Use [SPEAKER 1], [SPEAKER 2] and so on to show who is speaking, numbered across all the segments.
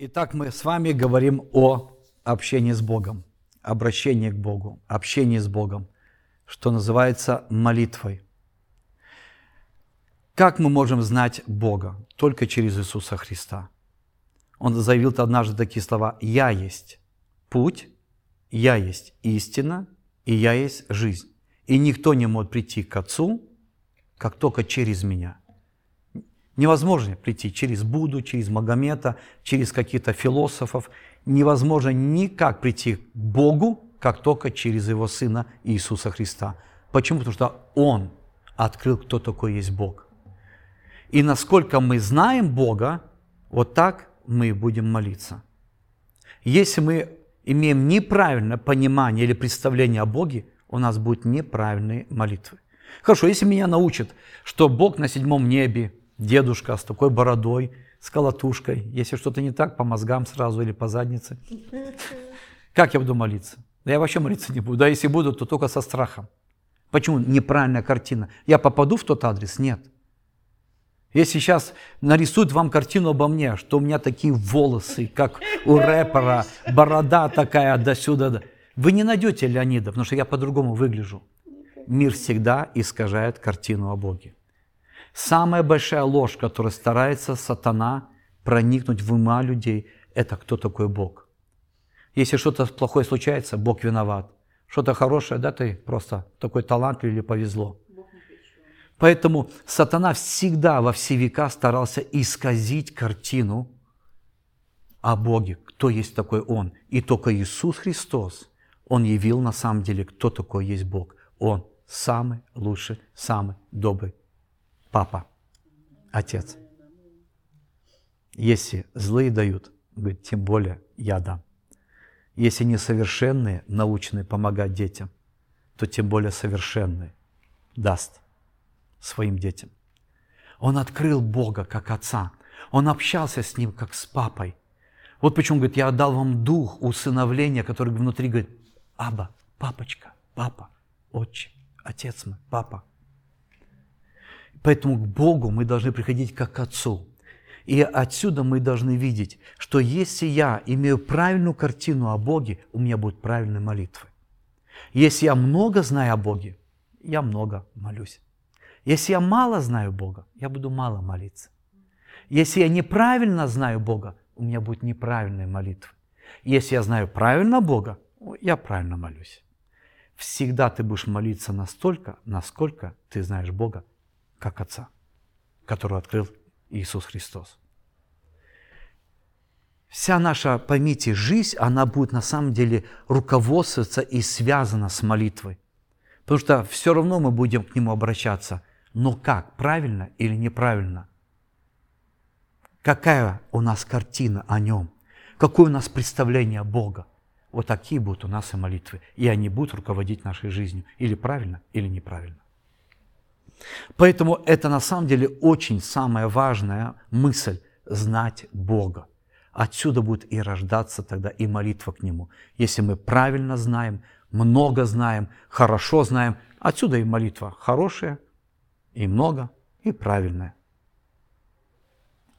[SPEAKER 1] Итак, мы с вами говорим о общении с Богом, обращении к Богу, общении с Богом, что называется молитвой. Как мы можем знать Бога? Только через Иисуса Христа. Он заявил однажды такие слова «Я есть путь, я есть истина, и я есть жизнь. И никто не может прийти к Отцу, как только через меня». Невозможно прийти через Будду, через Магомета, через каких-то философов. Невозможно никак прийти к Богу, как только через Его Сына Иисуса Христа. Почему? Потому что Он открыл, кто такой есть Бог. И насколько мы знаем Бога, вот так мы будем молиться. Если мы имеем неправильное понимание или представление о Боге, у нас будут неправильные молитвы. Хорошо, если меня научат, что Бог на седьмом небе, дедушка с такой бородой, с колотушкой. Если что-то не так, по мозгам сразу или по заднице. Как я буду молиться? Да я вообще молиться не буду. Да если буду, то только со страхом. Почему неправильная картина? Я попаду в тот адрес? Нет. Если сейчас нарисуют вам картину обо мне, что у меня такие волосы, как у рэпера, борода такая до сюда, вы не найдете Леонида, потому что я по-другому выгляжу. Мир всегда искажает картину о Боге. Самая большая ложь, которая старается сатана проникнуть в ума людей, это кто такой Бог. Если что-то плохое случается, Бог виноват. Что-то хорошее, да, ты просто такой талант или повезло. Поэтому сатана всегда во все века старался исказить картину о Боге, кто есть такой Он. И только Иисус Христос, Он явил на самом деле, кто такой есть Бог. Он самый лучший, самый добрый папа, отец. Если злые дают, говорит, тем более я дам. Если несовершенные, научные помогать детям, то тем более совершенные даст своим детям. Он открыл Бога как Отца. Он общался с Ним как с Папой. Вот почему, говорит, я отдал вам дух усыновления, который внутри говорит, Аба, папочка, папа, отче, отец мой, папа. Поэтому к Богу мы должны приходить как к Отцу. И отсюда мы должны видеть, что если я имею правильную картину о Боге, у меня будут правильные молитвы. Если я много знаю о Боге, я много молюсь. Если я мало знаю Бога, я буду мало молиться. Если я неправильно знаю Бога, у меня будут неправильные молитвы. Если я знаю правильно Бога, я правильно молюсь. Всегда ты будешь молиться настолько, насколько ты знаешь Бога как Отца, которого открыл Иисус Христос. Вся наша, поймите, жизнь, она будет на самом деле руководствоваться и связана с молитвой. Потому что все равно мы будем к Нему обращаться. Но как? Правильно или неправильно? Какая у нас картина о Нем? Какое у нас представление Бога? Вот такие будут у нас и молитвы. И они будут руководить нашей жизнью. Или правильно, или неправильно. Поэтому это на самом деле очень самая важная мысль – знать Бога. Отсюда будет и рождаться тогда и молитва к Нему. Если мы правильно знаем, много знаем, хорошо знаем, отсюда и молитва хорошая, и много, и правильная.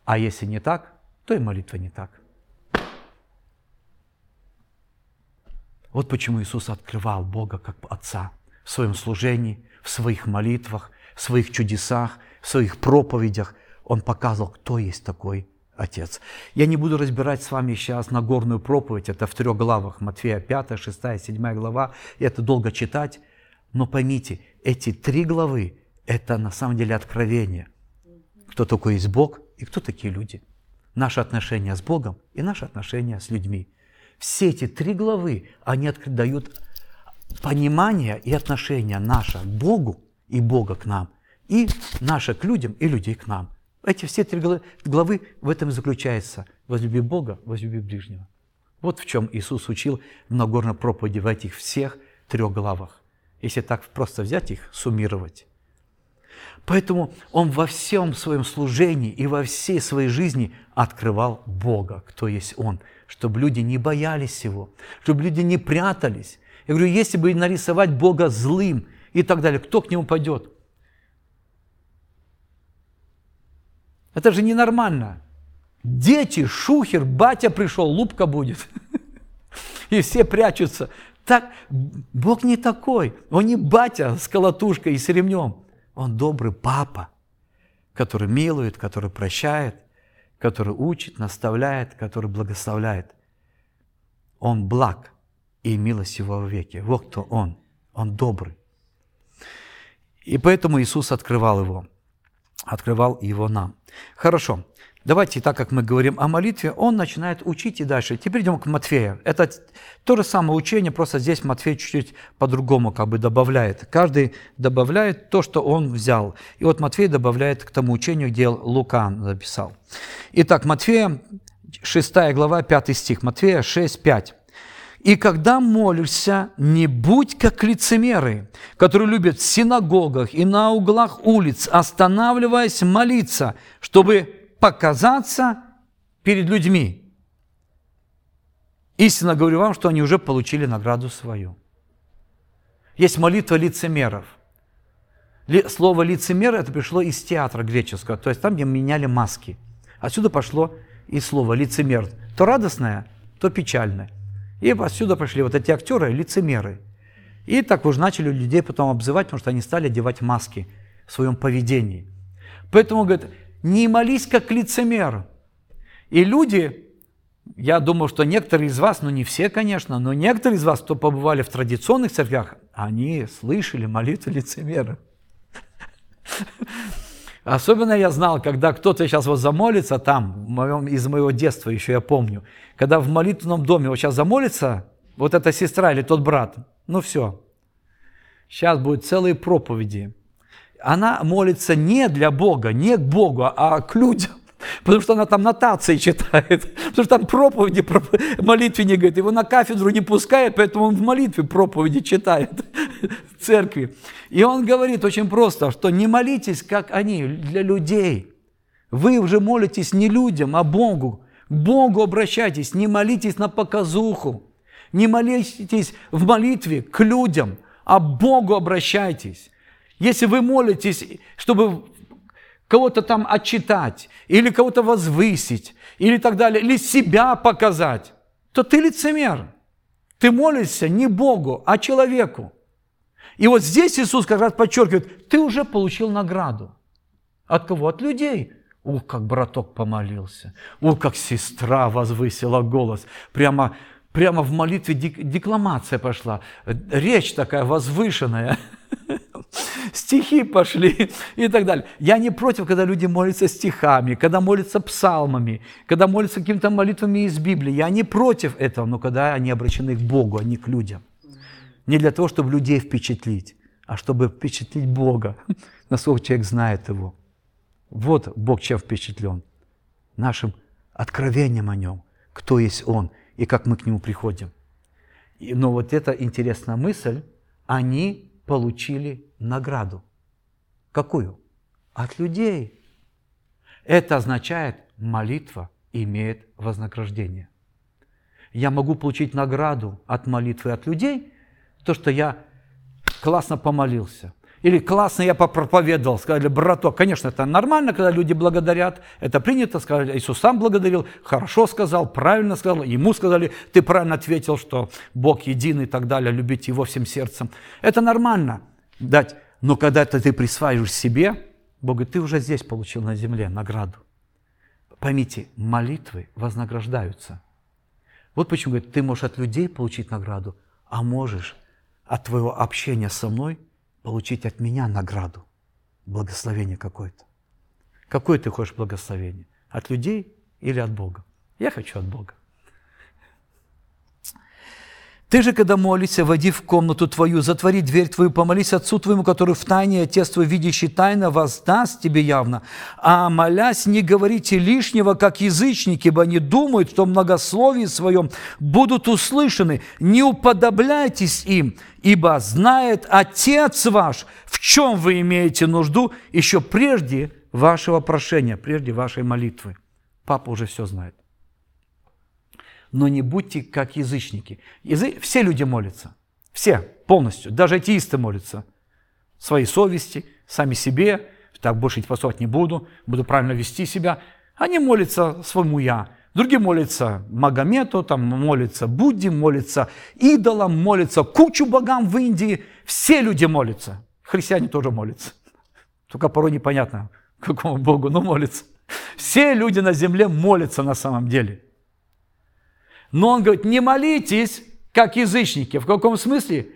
[SPEAKER 1] А если не так, то и молитва не так. Вот почему Иисус открывал Бога как Отца в своем служении, в своих молитвах, в своих чудесах, в своих проповедях Он показывал, кто есть такой Отец. Я не буду разбирать с вами сейчас Нагорную проповедь, это в трех главах, Матфея 5, 6, 7 глава, и это долго читать, но поймите, эти три главы – это на самом деле откровение, кто такой есть Бог и кто такие люди. Наши отношения с Богом и наши отношения с людьми. Все эти три главы, они дают понимание и отношение наше к Богу и Бога к нам, и наше к людям, и людей к нам. Эти все три главы в этом и заключаются. Возлюби Бога, возлюби ближнего. Вот в чем Иисус учил в Нагорной проповеди в этих всех трех главах. Если так просто взять их, суммировать. Поэтому Он во всем своем служении и во всей своей жизни открывал Бога, кто есть Он, чтобы люди не боялись Его, чтобы люди не прятались. Я говорю, если бы нарисовать Бога злым – и так далее. Кто к нему пойдет? Это же ненормально. Дети, шухер, батя пришел, лупка будет. И все прячутся. Так, Бог не такой. Он не батя с колотушкой и с ремнем. Он добрый папа, который милует, который прощает, который учит, наставляет, который благословляет. Он благ и милость его в веке. Вот кто Он. Он добрый. И поэтому Иисус открывал его. Открывал его нам. Хорошо. Давайте, так как мы говорим о молитве, он начинает учить и дальше. Теперь идем к Матфею. Это то же самое учение, просто здесь Матфей чуть-чуть по-другому как бы добавляет. Каждый добавляет то, что он взял. И вот Матфей добавляет к тому учению, где Лука записал. Итак, Матфея, 6 глава, 5 стих. Матфея 6, 5. И когда молишься, не будь как лицемеры, которые любят в синагогах и на углах улиц, останавливаясь молиться, чтобы показаться перед людьми. Истинно говорю вам, что они уже получили награду свою. Есть молитва лицемеров. Слово лицемер это пришло из театра греческого, то есть там, где меняли маски. Отсюда пошло и слово лицемер. То радостное, то печальное. И отсюда пошли вот эти актеры, лицемеры. И так уже начали людей потом обзывать, потому что они стали одевать маски в своем поведении. Поэтому, говорит, не молись как лицемер. И люди, я думаю, что некоторые из вас, ну не все, конечно, но некоторые из вас, кто побывали в традиционных церквях, они слышали молитву лицемера. Особенно я знал, когда кто-то сейчас вот замолится там, из моего детства еще я помню, когда в молитвенном доме вот сейчас замолится, вот эта сестра или тот брат, ну все, сейчас будут целые проповеди она молится не для Бога, не к Богу, а к людям. Потому что она там нотации читает, потому что там проповеди, молитве не говорит. Его на кафедру не пускает, поэтому он в молитве проповеди читает в церкви. И он говорит очень просто, что не молитесь, как они, для людей. Вы уже молитесь не людям, а Богу. К Богу обращайтесь, не молитесь на показуху. Не молитесь в молитве к людям, а Богу обращайтесь. Если вы молитесь, чтобы кого-то там отчитать, или кого-то возвысить, или так далее, или себя показать, то ты лицемер. Ты молишься не Богу, а человеку. И вот здесь Иисус как раз подчеркивает, ты уже получил награду. От кого? От людей. Ух, как браток помолился. Ух, как сестра возвысила голос. Прямо, прямо в молитве декламация пошла. Речь такая возвышенная. стихи пошли и так далее. Я не против, когда люди молятся стихами, когда молятся псалмами, когда молятся какими-то молитвами из Библии. Я не против этого, но когда они обращены к Богу, а не к людям. Не для того, чтобы людей впечатлить, а чтобы впечатлить Бога, насколько человек знает Его. Вот Бог чем впечатлен. Нашим откровением о Нем, кто есть Он и как мы к Нему приходим. Но вот эта интересная мысль, они получили награду. Какую? От людей. Это означает, молитва имеет вознаграждение. Я могу получить награду от молитвы от людей, то, что я классно помолился. Или классно я попроповедовал, сказали, браток, конечно, это нормально, когда люди благодарят, это принято, сказали, Иисус сам благодарил, хорошо сказал, правильно сказал, ему сказали, ты правильно ответил, что Бог един и так далее, любить Его всем сердцем. Это нормально дать. Но когда это ты присваиваешь себе, Бог говорит, ты уже здесь получил на земле награду. Поймите, молитвы вознаграждаются. Вот почему говорит, ты можешь от людей получить награду, а можешь от твоего общения со мной получить от меня награду, благословение какое-то. Какое ты хочешь благословение? От людей или от Бога? Я хочу от Бога. Ты же, когда молишься, войди в комнату твою, затвори дверь твою, помолись Отцу твоему, который в тайне, Отец твой, видящий тайно, воздаст тебе явно. А молясь, не говорите лишнего, как язычники, ибо они думают, что в многословии своем будут услышаны. Не уподобляйтесь им, ибо знает Отец ваш, в чем вы имеете нужду еще прежде вашего прошения, прежде вашей молитвы. Папа уже все знает но не будьте как язычники. Язы... Все люди молятся, все, полностью, даже атеисты молятся. Своей совести, сами себе, так больше поступать не буду, буду правильно вести себя. Они молятся своему «я». Другие молятся Магомету, там молятся Будде, молятся идолам, молятся кучу богам в Индии. Все люди молятся. Христиане тоже молятся. Только порой непонятно, какому Богу, но молятся. Все люди на земле молятся на самом деле. Но он говорит, не молитесь, как язычники. В каком смысле?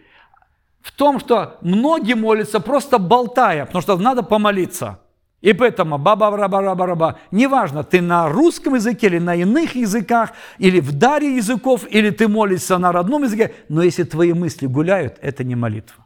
[SPEAKER 1] В том, что многие молятся просто болтая, потому что надо помолиться. И поэтому баба раба раба раба неважно, ты на русском языке или на иных языках, или в даре языков, или ты молишься на родном языке, но если твои мысли гуляют, это не молитва.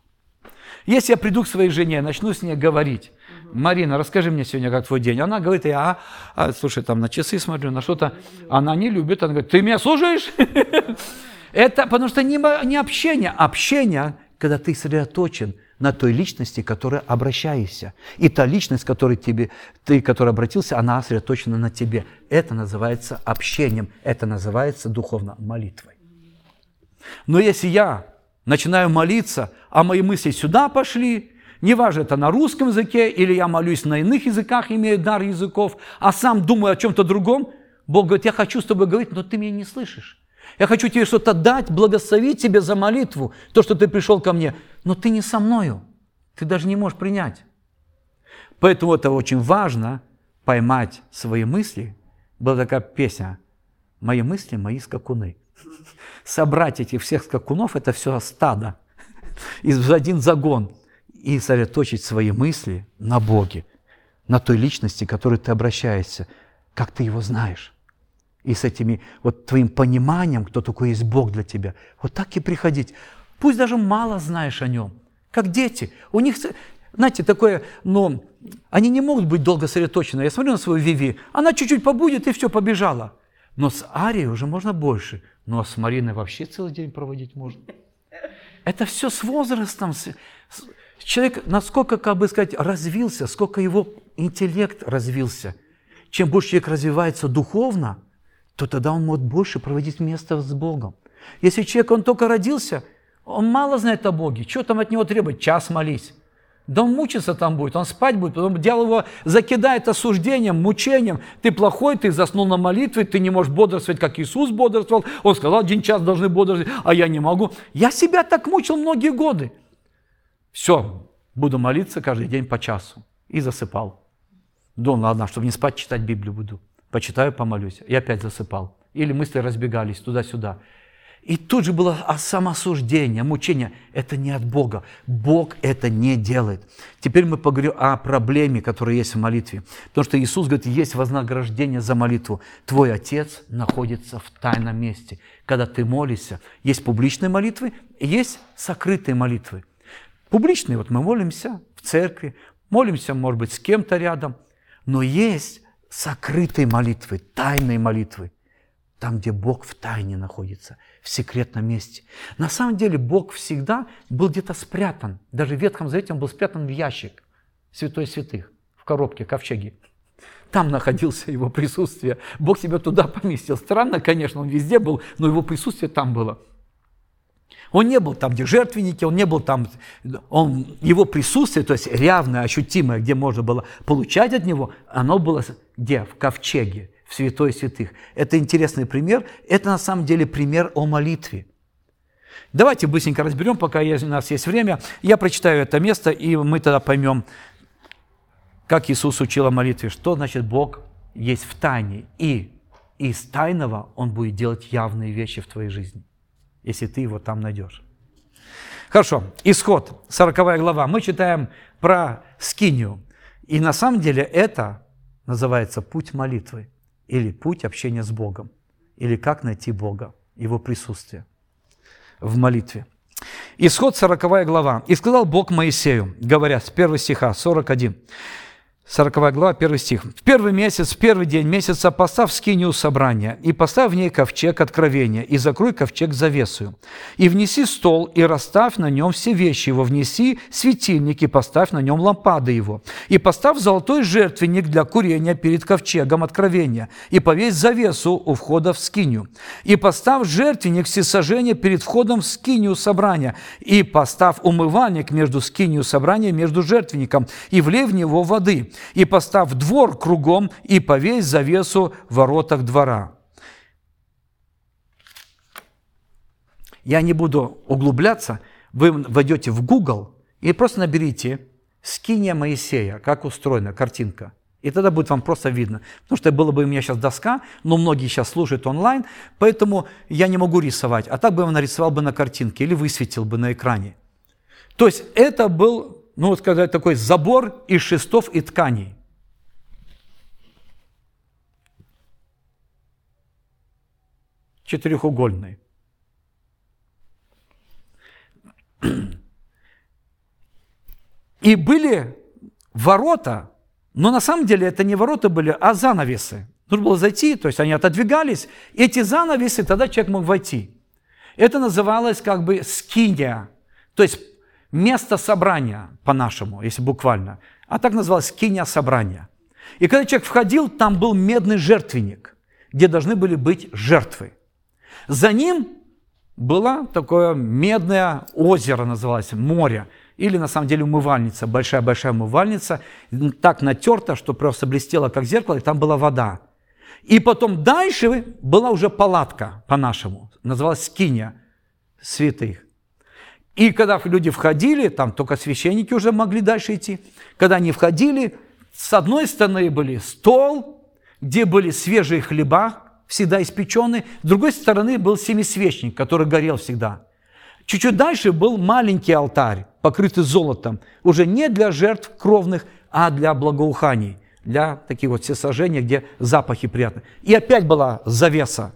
[SPEAKER 1] Если я приду к своей жене, начну с ней говорить, Марина, расскажи мне сегодня, как твой день. Она говорит, я, а, слушай, там на часы смотрю, на что-то. Она не любит, она говорит, ты меня слушаешь? Это потому что не, не общение. Общение, когда ты сосредоточен на той личности, к которой обращаешься. И та личность, к которой тебе, ты, который обратился, она сосредоточена на тебе. Это называется общением, это называется духовно молитвой. Но если я начинаю молиться, а мои мысли сюда пошли, неважно, это на русском языке, или я молюсь на иных языках, имею дар языков, а сам думаю о чем-то другом, Бог говорит, я хочу с тобой говорить, но ты меня не слышишь. Я хочу тебе что-то дать, благословить тебе за молитву, то, что ты пришел ко мне, но ты не со мною, ты даже не можешь принять. Поэтому это очень важно, поймать свои мысли. Была такая песня «Мои мысли, мои скакуны». Собрать этих всех скакунов – это все стадо, из один загон, и сосредоточить свои мысли на Боге, на той личности, к которой ты обращаешься, как ты его знаешь и с этими вот твоим пониманием, кто такой есть Бог для тебя. Вот так и приходить. Пусть даже мало знаешь о нем, как дети. У них, знаете, такое, ну, они не могут быть долго сосредоточены. Я смотрю на свою Виви, она чуть-чуть побудет и все, побежала. Но с Арией уже можно больше. Ну, а с Мариной вообще целый день проводить можно. Это все с возрастом. Человек, насколько, как бы сказать, развился, сколько его интеллект развился. Чем больше человек развивается духовно, то тогда он может больше проводить место с Богом. Если человек, он только родился, он мало знает о Боге. Что там от него требовать? Час молись. Да он мучиться там будет, он спать будет, потом дьявол его закидает осуждением, мучением. Ты плохой, ты заснул на молитве, ты не можешь бодрствовать, как Иисус бодрствовал. Он сказал, один час должны бодрствовать, а я не могу. Я себя так мучил многие годы. Все, буду молиться каждый день по часу. И засыпал. Думал, ладно, чтобы не спать, читать Библию буду почитаю, помолюсь. И опять засыпал. Или мысли разбегались туда-сюда. И тут же было самосуждение, мучение. Это не от Бога. Бог это не делает. Теперь мы поговорим о проблеме, которая есть в молитве. Потому что Иисус говорит, есть вознаграждение за молитву. Твой Отец находится в тайном месте. Когда ты молишься, есть публичные молитвы, есть сокрытые молитвы. Публичные, вот мы молимся в церкви, молимся, может быть, с кем-то рядом. Но есть сокрытой молитвы, тайной молитвы, там, где Бог в тайне находится, в секретном месте. На самом деле Бог всегда был где-то спрятан. Даже в Ветхом Завете он был спрятан в ящик святой святых, в коробке, ковчеге. Там находился его присутствие. Бог себя туда поместил. Странно, конечно, он везде был, но его присутствие там было. Он не был там, где жертвенники, он не был там, он, его присутствие, то есть явное, ощутимое, где можно было получать от него, оно было где? В ковчеге, в святой святых. Это интересный пример. Это на самом деле пример о молитве. Давайте быстренько разберем, пока у нас есть время. Я прочитаю это место, и мы тогда поймем, как Иисус учил о молитве, что значит Бог есть в тайне, и из тайного Он будет делать явные вещи в твоей жизни если ты его там найдешь. Хорошо, исход, 40 глава. Мы читаем про скинию. И на самом деле это называется путь молитвы или путь общения с Богом, или как найти Бога, Его присутствие в молитве. Исход 40 глава. «И сказал Бог Моисею, говоря с 1 стиха, 41, 40 глава, 1 стих. «В первый месяц, в первый день месяца поставь скинию собрания, и поставь в ней ковчег откровения, и закрой ковчег завесую. И внеси стол, и расставь на нем все вещи его, внеси светильник, и поставь на нем лампады его. И поставь золотой жертвенник для курения перед ковчегом откровения, и повесь завесу у входа в скинию. И поставь жертвенник всесожжения перед входом в скинию собрания, и поставь умывальник между скинию собрания, между жертвенником, и влей в него воды, и постав двор кругом, и повесь завесу в воротах двора». Я не буду углубляться, вы войдете в Google и просто наберите «Скиния Моисея», как устроена картинка. И тогда будет вам просто видно. Потому что было бы у меня сейчас доска, но многие сейчас слушают онлайн, поэтому я не могу рисовать. А так бы я нарисовал бы на картинке или высветил бы на экране. То есть это был, ну вот сказать, такой забор из шестов и тканей. Четырехугольный. И были ворота, но на самом деле это не ворота были, а занавесы. Нужно было зайти, то есть они отодвигались. Эти занавесы, тогда человек мог войти. Это называлось как бы скиния, то есть место собрания по-нашему, если буквально. А так называлось скиния собрания. И когда человек входил, там был медный жертвенник, где должны были быть жертвы. За ним было такое медное озеро, называлось, море, или на самом деле умывальница, большая-большая умывальница, так натерта, что просто блестела как зеркало, и там была вода. И потом дальше была уже палатка по-нашему, называлась скиния святых. И когда люди входили, там только священники уже могли дальше идти, когда они входили, с одной стороны были стол, где были свежие хлеба, всегда испеченный, с другой стороны был семисвечник, который горел всегда. Чуть-чуть дальше был маленький алтарь, покрытый золотом, уже не для жертв кровных, а для благоуханий, для таких вот всесожжений, где запахи приятные. И опять была завеса.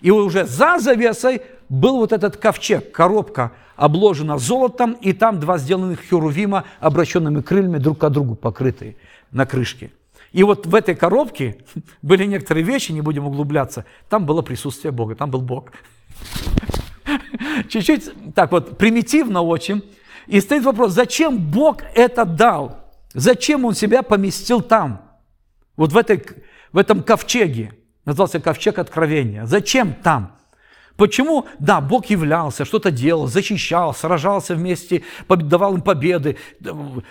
[SPEAKER 1] И уже за завесой был вот этот ковчег, коробка, обложена золотом, и там два сделанных херувима, обращенными крыльями, друг к другу покрытые на крышке. И вот в этой коробке были некоторые вещи, не будем углубляться, там было присутствие Бога, там был Бог. Чуть-чуть так вот примитивно очень. И стоит вопрос, зачем Бог это дал? Зачем Он себя поместил там? Вот в, этой, в этом ковчеге. Назывался ковчег откровения. Зачем там? Почему? Да, Бог являлся, что-то делал, защищал, сражался вместе, давал им победы,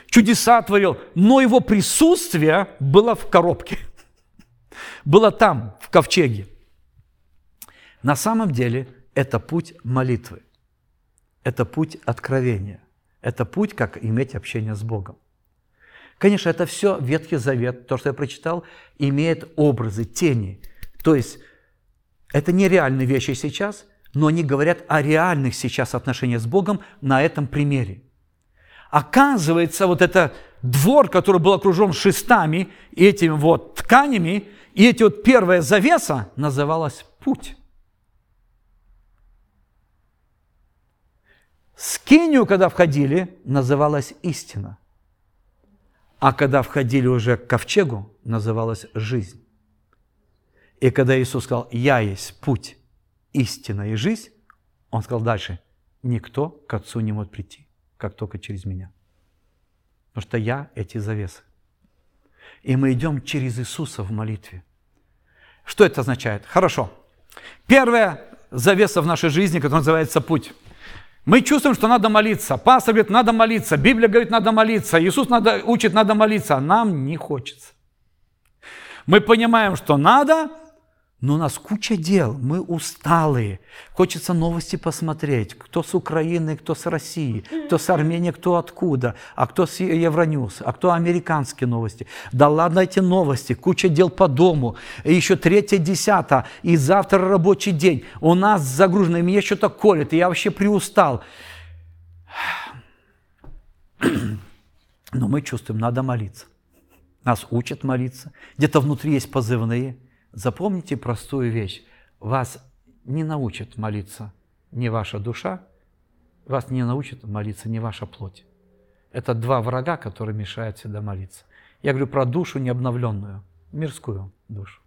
[SPEAKER 1] чудеса творил, но его присутствие было в коробке, было там, в ковчеге. На самом деле это путь молитвы, это путь откровения, это путь, как иметь общение с Богом. Конечно, это все Ветхий Завет, то, что я прочитал, имеет образы, тени. То есть это нереальные вещи сейчас, но они говорят о реальных сейчас отношениях с Богом на этом примере. Оказывается, вот это двор, который был окружен шестами и этими вот тканями, и эти вот первая завеса называлась путь. Скинию, когда входили, называлась истина. А когда входили уже к ковчегу, называлась жизнь. И когда Иисус сказал, «Я есть путь, истина и жизнь», Он сказал дальше, «Никто к Отцу не может прийти, как только через Меня». Потому что я эти завесы. И мы идем через Иисуса в молитве. Что это означает? Хорошо. Первая завеса в нашей жизни, которая называется путь. Мы чувствуем, что надо молиться. Пастор говорит, надо молиться. Библия говорит, надо молиться. Иисус надо, учит, надо молиться. А нам не хочется. Мы понимаем, что надо, но у нас куча дел, мы усталые. Хочется новости посмотреть, кто с Украины, кто с России, кто с Армении, кто откуда, а кто с Евроньюз, а кто американские новости. Да ладно эти новости, куча дел по дому, и еще третье, десятое, и завтра рабочий день. У нас загружено, и меня что-то колет, и я вообще приустал. Но мы чувствуем, надо молиться. Нас учат молиться. Где-то внутри есть позывные – Запомните простую вещь. Вас не научит молиться не ваша душа, вас не научит молиться не ваша плоть. Это два врага, которые мешают всегда молиться. Я говорю про душу необновленную, мирскую душу.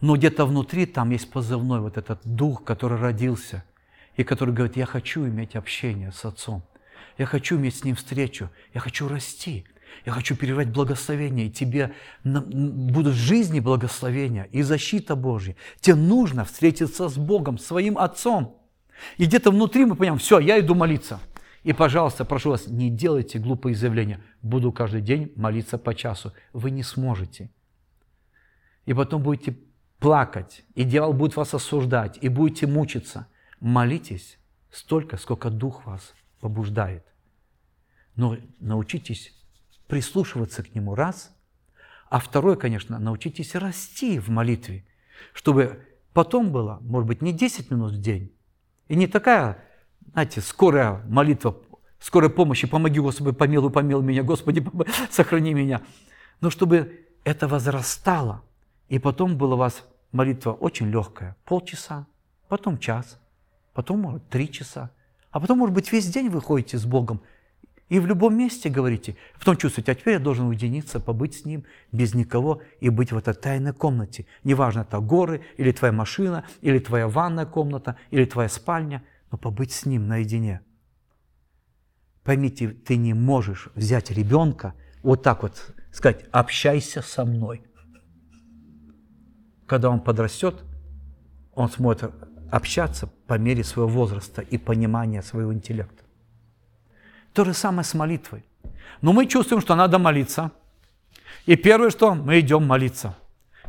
[SPEAKER 1] Но где-то внутри там есть позывной, вот этот дух, который родился, и который говорит, я хочу иметь общение с Отцом, я хочу иметь с Ним встречу, я хочу расти, я хочу переживать благословение, и тебе будут в жизни благословения и защита Божья. Тебе нужно встретиться с Богом, своим Отцом. И где-то внутри мы понимаем, все, я иду молиться. И, пожалуйста, прошу вас, не делайте глупые заявления. Буду каждый день молиться по часу. Вы не сможете. И потом будете плакать, и дьявол будет вас осуждать, и будете мучиться. Молитесь столько, сколько Дух вас побуждает. Но научитесь прислушиваться к Нему раз, а второе, конечно, научитесь расти в молитве, чтобы потом было, может быть, не 10 минут в день, и не такая, знаете, скорая молитва, скорой помощи, помоги, Господи, помилуй, помилуй меня, Господи, сохрани меня, но чтобы это возрастало, и потом была у вас молитва очень легкая, полчаса, потом час, потом, может, три часа, а потом, может быть, весь день вы ходите с Богом, и в любом месте говорите, потом чувствуете, а теперь я должен уединиться, побыть с Ним, без никого, и быть в этой тайной комнате. Неважно, это горы, или твоя машина, или твоя ванная комната, или твоя спальня, но побыть с Ним наедине. Поймите, ты не можешь взять ребенка, вот так вот сказать, общайся со мной. Когда он подрастет, он сможет общаться по мере своего возраста и понимания своего интеллекта. То же самое с молитвой. Но мы чувствуем, что надо молиться. И первое, что мы идем молиться.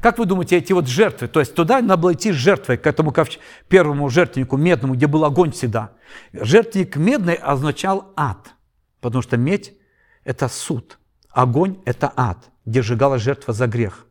[SPEAKER 1] Как вы думаете, эти вот жертвы, то есть туда надо было идти с жертвой, к этому ковч... первому жертвеннику медному, где был огонь всегда. Жертвенник медный означал ад, потому что медь – это суд, огонь – это ад, где сжигалась жертва за грех.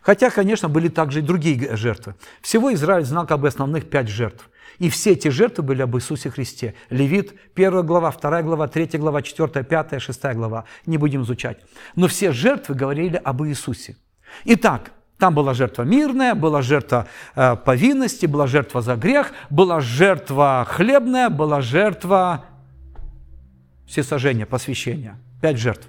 [SPEAKER 1] Хотя, конечно, были также и другие жертвы. Всего Израиль знал как бы основных пять жертв. И все эти жертвы были об Иисусе Христе. Левит, 1 глава, 2 глава, 3 глава, 4, 5, 6 глава. Не будем изучать. Но все жертвы говорили об Иисусе. Итак, там была жертва мирная, была жертва э, повинности, была жертва за грех, была жертва хлебная, была жертва всесожжения, посвящения. Пять жертв.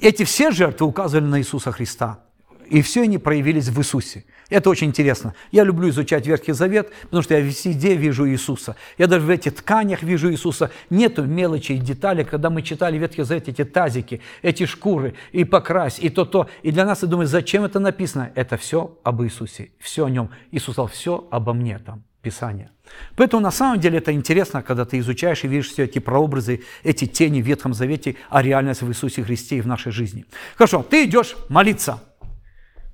[SPEAKER 1] Эти все жертвы указывали на Иисуса Христа. И все они проявились в Иисусе. Это очень интересно. Я люблю изучать Ветхий Завет, потому что я везде вижу Иисуса. Я даже в этих тканях вижу Иисуса. Нету мелочей, деталей. Когда мы читали Ветхий Завет, эти тазики, эти шкуры, и покрась, и то-то. И для нас, я думаю, зачем это написано? Это все об Иисусе. Все о нем. Иисус сказал, все обо мне там, Писание. Поэтому на самом деле это интересно, когда ты изучаешь и видишь все эти прообразы, эти тени в Ветхом Завете, а реальность в Иисусе Христе и в нашей жизни. Хорошо, ты идешь молиться.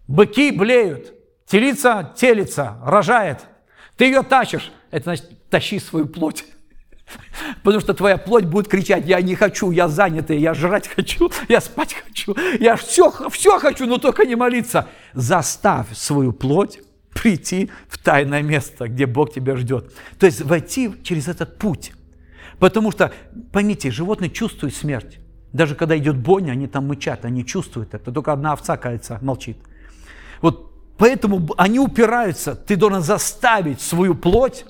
[SPEAKER 1] Быки блеют, телица телится, рожает. Ты ее тащишь. Это значит, тащи свою плоть. Потому что твоя плоть будет кричать, я не хочу, я занятый, я жрать хочу, я спать хочу, я все, все хочу, но только не молиться. Заставь свою плоть прийти в тайное место, где Бог тебя ждет. То есть войти через этот путь. Потому что, поймите, животные чувствуют смерть. Даже когда идет бойня, они там мычат, они чувствуют это. Только одна овца, кажется, молчит. Вот поэтому они упираются. Ты должен заставить свою плоть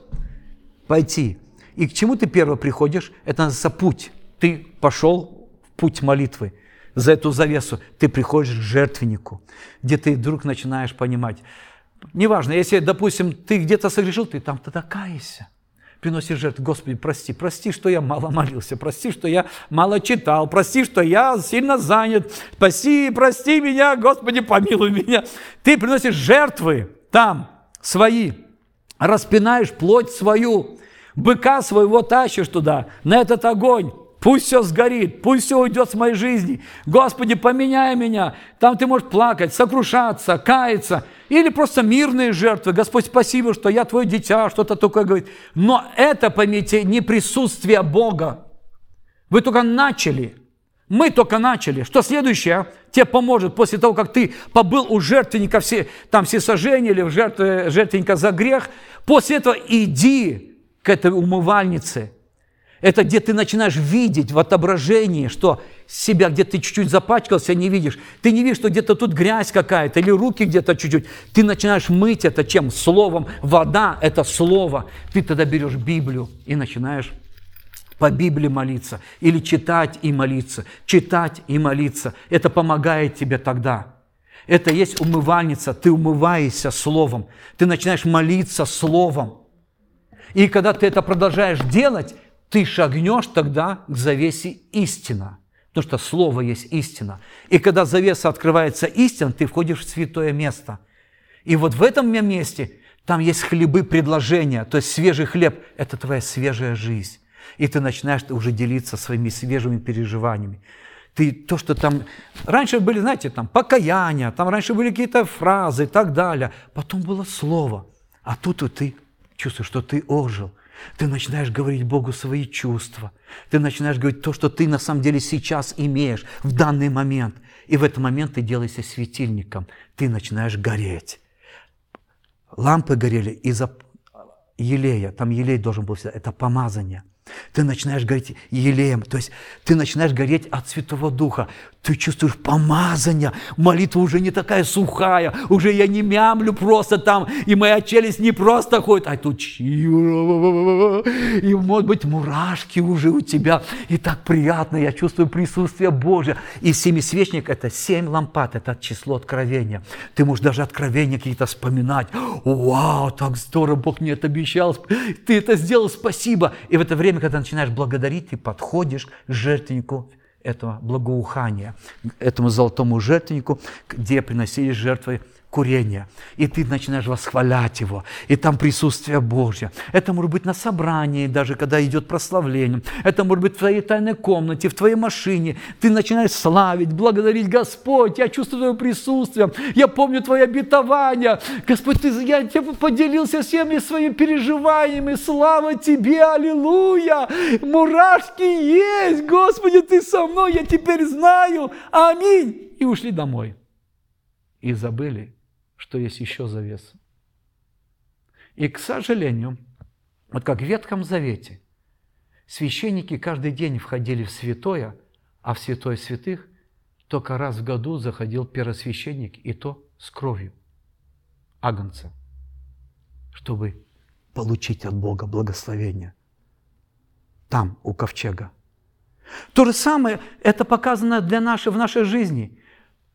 [SPEAKER 1] пойти. И к чему ты первый приходишь? Это называется путь. Ты пошел в путь молитвы. За эту завесу ты приходишь к жертвеннику, где ты вдруг начинаешь понимать. Неважно, если, допустим, ты где-то согрешил, ты там тогда каешься приносишь жертву. Господи, прости, прости, что я мало молился, прости, что я мало читал, прости, что я сильно занят, спаси, прости меня, Господи, помилуй меня. Ты приносишь жертвы там, свои, распинаешь плоть свою, быка своего тащишь туда, на этот огонь, Пусть все сгорит, пусть все уйдет с моей жизни. Господи, поменяй меня. Там ты можешь плакать, сокрушаться, каяться. Или просто мирные жертвы. Господь, спасибо, что я твое дитя, что-то такое говорит. Но это, поймите, не присутствие Бога. Вы только начали. Мы только начали. Что следующее тебе поможет после того, как ты побыл у жертвенника, все, там все сожжения или в жертве, жертвенника за грех. После этого иди к этой умывальнице – это где ты начинаешь видеть в отображении, что себя, где ты чуть-чуть запачкался, не видишь. Ты не видишь, что где-то тут грязь какая-то или руки где-то чуть-чуть. Ты начинаешь мыть это чем? Словом. Вода – это слово. Ты тогда берешь Библию и начинаешь по Библии молиться или читать и молиться. Читать и молиться. Это помогает тебе тогда. Это есть умывальница. Ты умываешься словом. Ты начинаешь молиться словом. И когда ты это продолжаешь делать, ты шагнешь тогда к завесе истина. Потому что Слово есть истина. И когда завеса открывается истина, ты входишь в святое место. И вот в этом месте там есть хлебы предложения, то есть свежий хлеб – это твоя свежая жизнь. И ты начинаешь уже делиться своими свежими переживаниями. Ты то, что там... Раньше были, знаете, там покаяния, там раньше были какие-то фразы и так далее. Потом было слово. А тут вот ты чувствуешь, что ты ожил. Ты начинаешь говорить Богу свои чувства. Ты начинаешь говорить то, что ты на самом деле сейчас имеешь в данный момент. И в этот момент ты делаешься светильником. Ты начинаешь гореть. Лампы горели из-за елея. Там елей должен был всегда. Это помазание. Ты начинаешь гореть елеем, то есть ты начинаешь гореть от Святого Духа. Ты чувствуешь помазание, молитва уже не такая сухая, уже я не мямлю просто там, и моя челюсть не просто ходит, а тут и может быть мурашки уже у тебя, и так приятно, я чувствую присутствие Божье. И семисвечник – это семь лампад, это число откровения. Ты можешь даже откровения какие-то вспоминать. Вау, так здорово, Бог мне это обещал, ты это сделал, спасибо. И в это время, когда начинаешь благодарить, ты подходишь к жертвеннику этого благоухания, этому золотому жертвеннику, где приносили жертвы курения. И ты начинаешь восхвалять его. И там присутствие Божье. Это может быть на собрании, даже когда идет прославление. Это может быть в твоей тайной комнате, в твоей машине. Ты начинаешь славить, благодарить Господь. Я чувствую твое присутствие. Я помню твои обетования. Господь, ты, я тебе поделился всеми своими переживаниями. Слава тебе, аллилуйя. Мурашки есть. Господи, ты со мной. Я теперь знаю. Аминь. И ушли домой. И забыли что есть еще завеса. И, к сожалению, вот как в Ветхом Завете, священники каждый день входили в святое, а в святое святых только раз в году заходил первосвященник, и то с кровью агнца, чтобы получить от Бога благословение. Там, у ковчега. То же самое, это показано для нашей, в нашей жизни.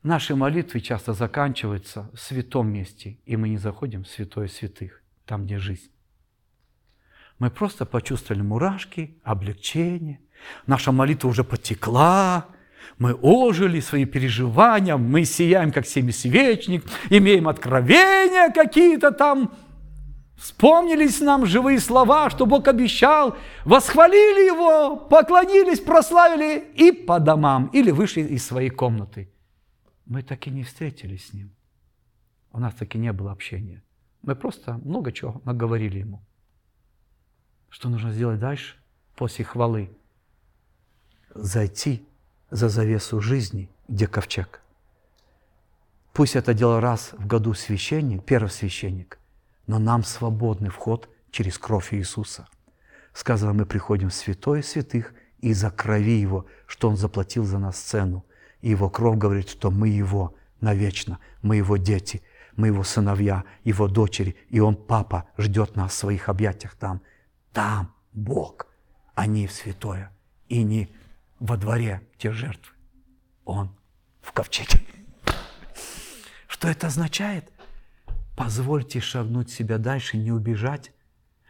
[SPEAKER 1] Наши молитвы часто заканчиваются в святом месте, и мы не заходим в святое святых, там, где жизнь. Мы просто почувствовали мурашки, облегчение. Наша молитва уже потекла, мы ожили свои переживания, мы сияем, как семисвечник, имеем откровения какие-то там, Вспомнились нам живые слова, что Бог обещал, восхвалили Его, поклонились, прославили и по домам, или вышли из своей комнаты мы так и не встретились с ним. У нас таки не было общения. Мы просто много чего наговорили ему. Что нужно сделать дальше после хвалы? Зайти за завесу жизни, где ковчег. Пусть это делал раз в году священник, первый священник, но нам свободный вход через кровь Иисуса. Сказано, мы приходим в святое святых из-за крови Его, что Он заплатил за нас цену – и Его кровь говорит, что мы Его навечно, мы Его дети, мы Его сыновья, Его дочери, и Он, Папа, ждет нас в своих объятиях там. Там Бог, а не в святое, и не во дворе те жертвы. Он в ковчеге. Что это означает? Позвольте шагнуть себя дальше, не убежать,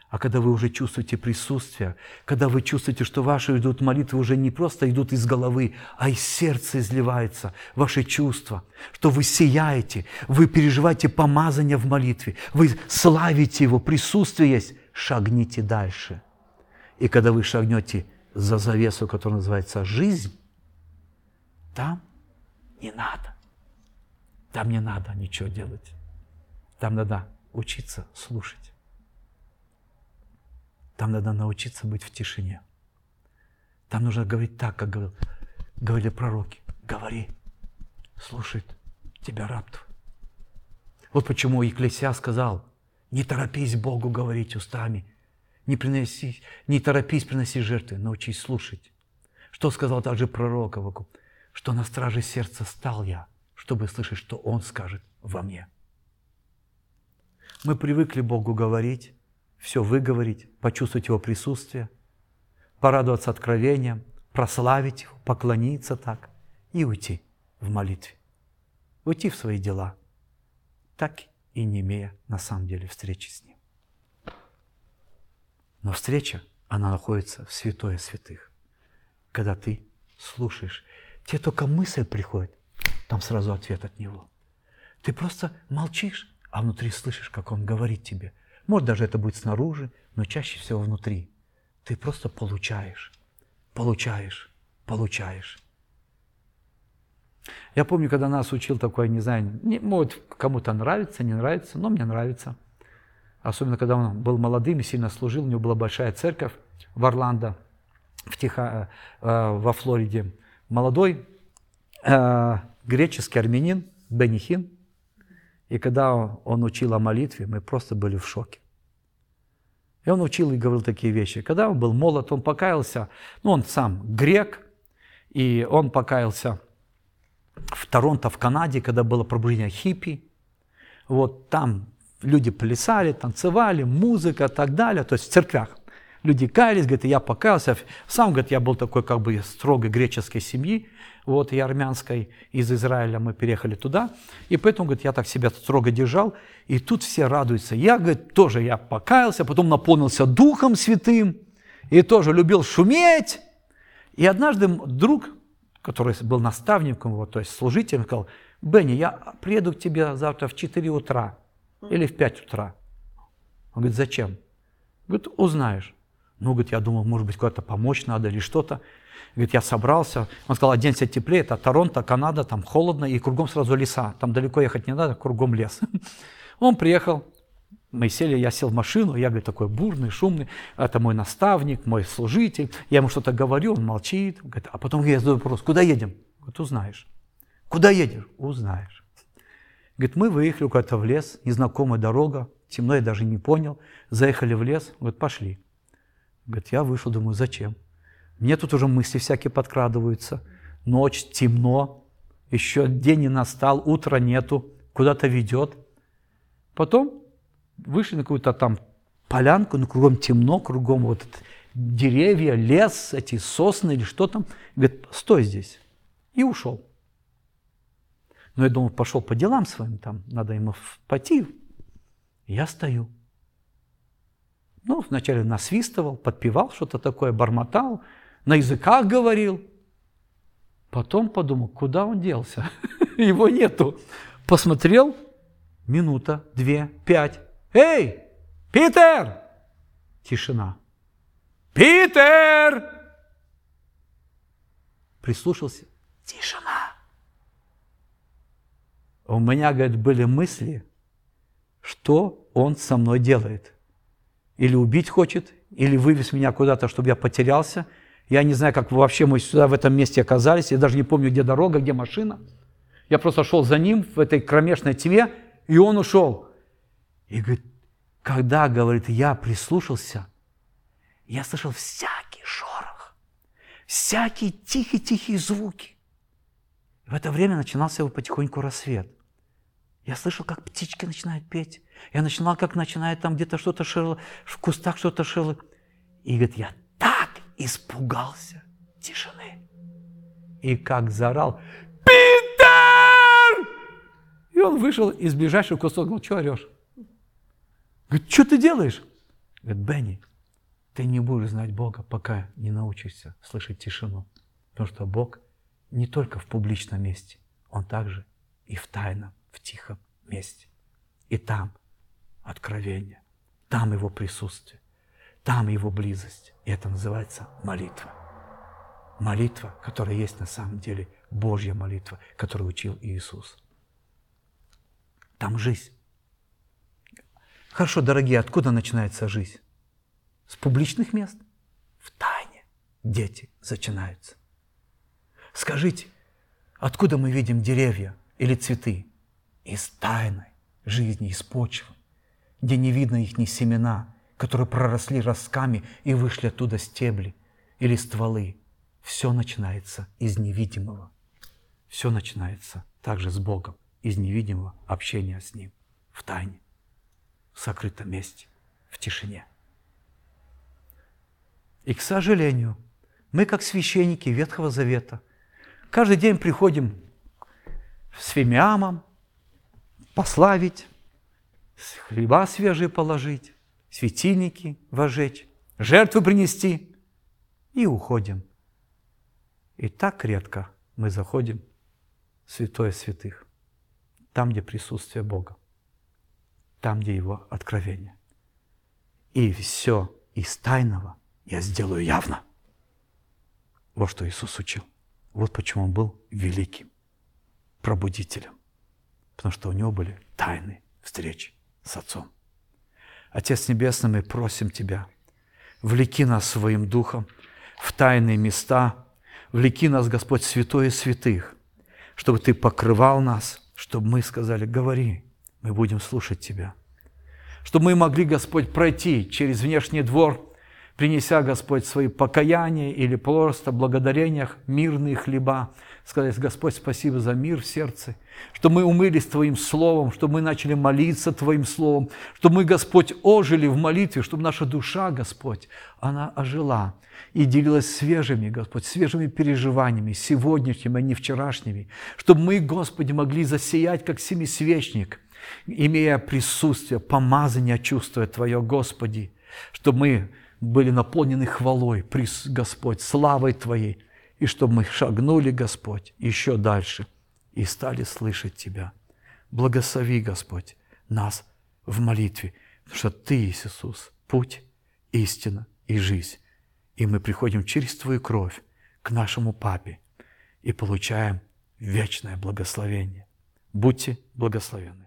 [SPEAKER 1] а когда вы уже чувствуете присутствие, когда вы чувствуете, что ваши идут молитвы уже не просто идут из головы, а из сердца изливаются ваши чувства, что вы сияете, вы переживаете помазание в молитве, вы славите Его, присутствие есть, шагните дальше. И когда вы шагнете за завесу, которая называется жизнь, там не надо. Там не надо ничего делать. Там надо учиться слушать. Там надо научиться быть в тишине. Там нужно говорить так, как говорил, говорили пророки. Говори, слушает тебя раб. Вот почему Екклесия сказал, не торопись Богу говорить устами, не, приноси, не торопись приносить жертвы, научись слушать. Что сказал также пророк Авакум? Что на страже сердца стал я, чтобы слышать, что Он скажет во мне. Мы привыкли Богу говорить, все выговорить, почувствовать Его присутствие, порадоваться откровением, прославить Его, поклониться так и уйти в молитве. Уйти в свои дела, так и не имея на самом деле встречи с Ним. Но встреча, она находится в святое святых. Когда ты слушаешь, тебе только мысль приходит, там сразу ответ от Него. Ты просто молчишь, а внутри слышишь, как Он говорит тебе – может, даже это будет снаружи, но чаще всего внутри. Ты просто получаешь, получаешь, получаешь. Я помню, когда нас учил такой, не знаю, не, может, кому-то нравится, не нравится, но мне нравится. Особенно, когда он был молодым и сильно служил, у него была большая церковь в Орландо, в Тихо, э, э, во Флориде. Молодой э, греческий армянин Бенихин. И когда он учил о молитве, мы просто были в шоке. И он учил и говорил такие вещи. Когда он был молод, он покаялся, ну, он сам грек, и он покаялся в Торонто, в Канаде, когда было пробуждение хиппи. Вот там люди плясали, танцевали, музыка и так далее, то есть в церквях. Люди каялись, говорят, я покаялся. Сам, говорит, я был такой как бы строгой греческой семьи, вот, и армянской, из Израиля мы переехали туда, и поэтому, говорит, я так себя строго держал, и тут все радуются. Я, говорит, тоже я покаялся, потом наполнился Духом Святым, и тоже любил шуметь. И однажды друг который был наставником его, то есть служителем, сказал, Бенни, я приеду к тебе завтра в 4 утра или в 5 утра. Он говорит, зачем? Говорит, узнаешь. Ну, говорит, я думал, может быть, куда-то помочь надо или что-то. Говорит, я собрался. Он сказал, оденься теплее, это Торонто, Канада, там холодно, и кругом сразу леса. Там далеко ехать не надо, кругом лес. Он приехал, мы сели, я сел в машину, я, говорит, такой бурный, шумный, это мой наставник, мой служитель, я ему что-то говорю, он молчит, говорит, а потом я задаю вопрос, куда едем? Говорит, узнаешь. Куда едешь? Узнаешь. Говорит, мы выехали куда-то в лес, незнакомая дорога, темно, я даже не понял, заехали в лес, говорит, пошли. Говорит, я вышел, думаю, зачем? Мне тут уже мысли всякие подкрадываются, ночь, темно, еще день не настал, утра нету, куда-то ведет. Потом вышли на какую-то там полянку, ну, кругом темно, кругом вот деревья, лес, эти сосны или что там. Говорит, стой здесь. И ушел. Но я думал, пошел по делам своим, там надо ему пойти. Я стою. Ну, вначале насвистывал, подпевал что-то такое, бормотал, на языках говорил. Потом подумал, куда он делся? Его нету. Посмотрел, минута, две, пять. Эй, Питер! Тишина. Питер! Прислушался. Тишина. У меня, говорит, были мысли, что он со мной делает. Или убить хочет, или вывез меня куда-то, чтобы я потерялся. Я не знаю, как вообще мы сюда в этом месте оказались. Я даже не помню, где дорога, где машина. Я просто шел за ним в этой кромешной тьме, и он ушел. И говорит, когда, говорит, я прислушался, я слышал всякий шорох, всякие тихие-тихие звуки. В это время начинался его потихоньку рассвет. Я слышал, как птички начинают петь. Я начинал, как начинает там где-то что-то шерло, в кустах что-то шерло. И говорит, я так испугался тишины. И как заорал, Питер! И он вышел из ближайшего куста, говорит, что орешь? Говорит, что ты делаешь? Говорит, Бенни, ты не будешь знать Бога, пока не научишься слышать тишину. Потому что Бог не только в публичном месте, Он также и в тайном, в тихом месте. И там откровение, там Его присутствие, там Его близость. И это называется молитва. Молитва, которая есть на самом деле Божья молитва, которую учил Иисус. Там жизнь. Хорошо, дорогие, откуда начинается жизнь? С публичных мест? В тайне дети начинаются. Скажите, откуда мы видим деревья или цветы? Из тайной жизни, из почвы, где не видно их ни семена, которые проросли ростками и вышли оттуда стебли или стволы. Все начинается из невидимого. Все начинается также с Богом, из невидимого общения с Ним в тайне в сокрытом месте, в тишине. И, к сожалению, мы, как священники Ветхого Завета, каждый день приходим с фимиамом, пославить, хлеба свежие положить, светильники вожечь, жертвы принести и уходим. И так редко мы заходим в святое святых, там, где присутствие Бога там, где его откровение. И все из тайного я сделаю явно. Вот что Иисус учил. Вот почему Он был великим пробудителем. Потому что у Него были тайны встречи с Отцом. Отец Небесный, мы просим Тебя, влеки нас своим Духом в тайные места, влеки нас, Господь, святое святых, чтобы Ты покрывал нас, чтобы мы сказали, говори, мы будем слушать Тебя. Чтобы мы могли, Господь, пройти через внешний двор, принеся, Господь, свои покаяния или просто благодарениях мирные хлеба, сказать, Господь, спасибо за мир в сердце, что мы умылись Твоим Словом, что мы начали молиться Твоим Словом, что мы, Господь, ожили в молитве, чтобы наша душа, Господь, она ожила и делилась свежими, Господь, свежими переживаниями, сегодняшними, а не вчерашними, чтобы мы, Господи, могли засиять, как семисвечник, имея присутствие, помазание, чувствуя Твое, Господи, чтобы мы были наполнены хвалой, Господь, славой Твоей, и чтобы мы шагнули, Господь, еще дальше и стали слышать Тебя. Благослови, Господь, нас в молитве, потому что Ты, Иисус, путь, истина и жизнь. И мы приходим через Твою кровь к нашему Папе и получаем вечное благословение. Будьте благословенны.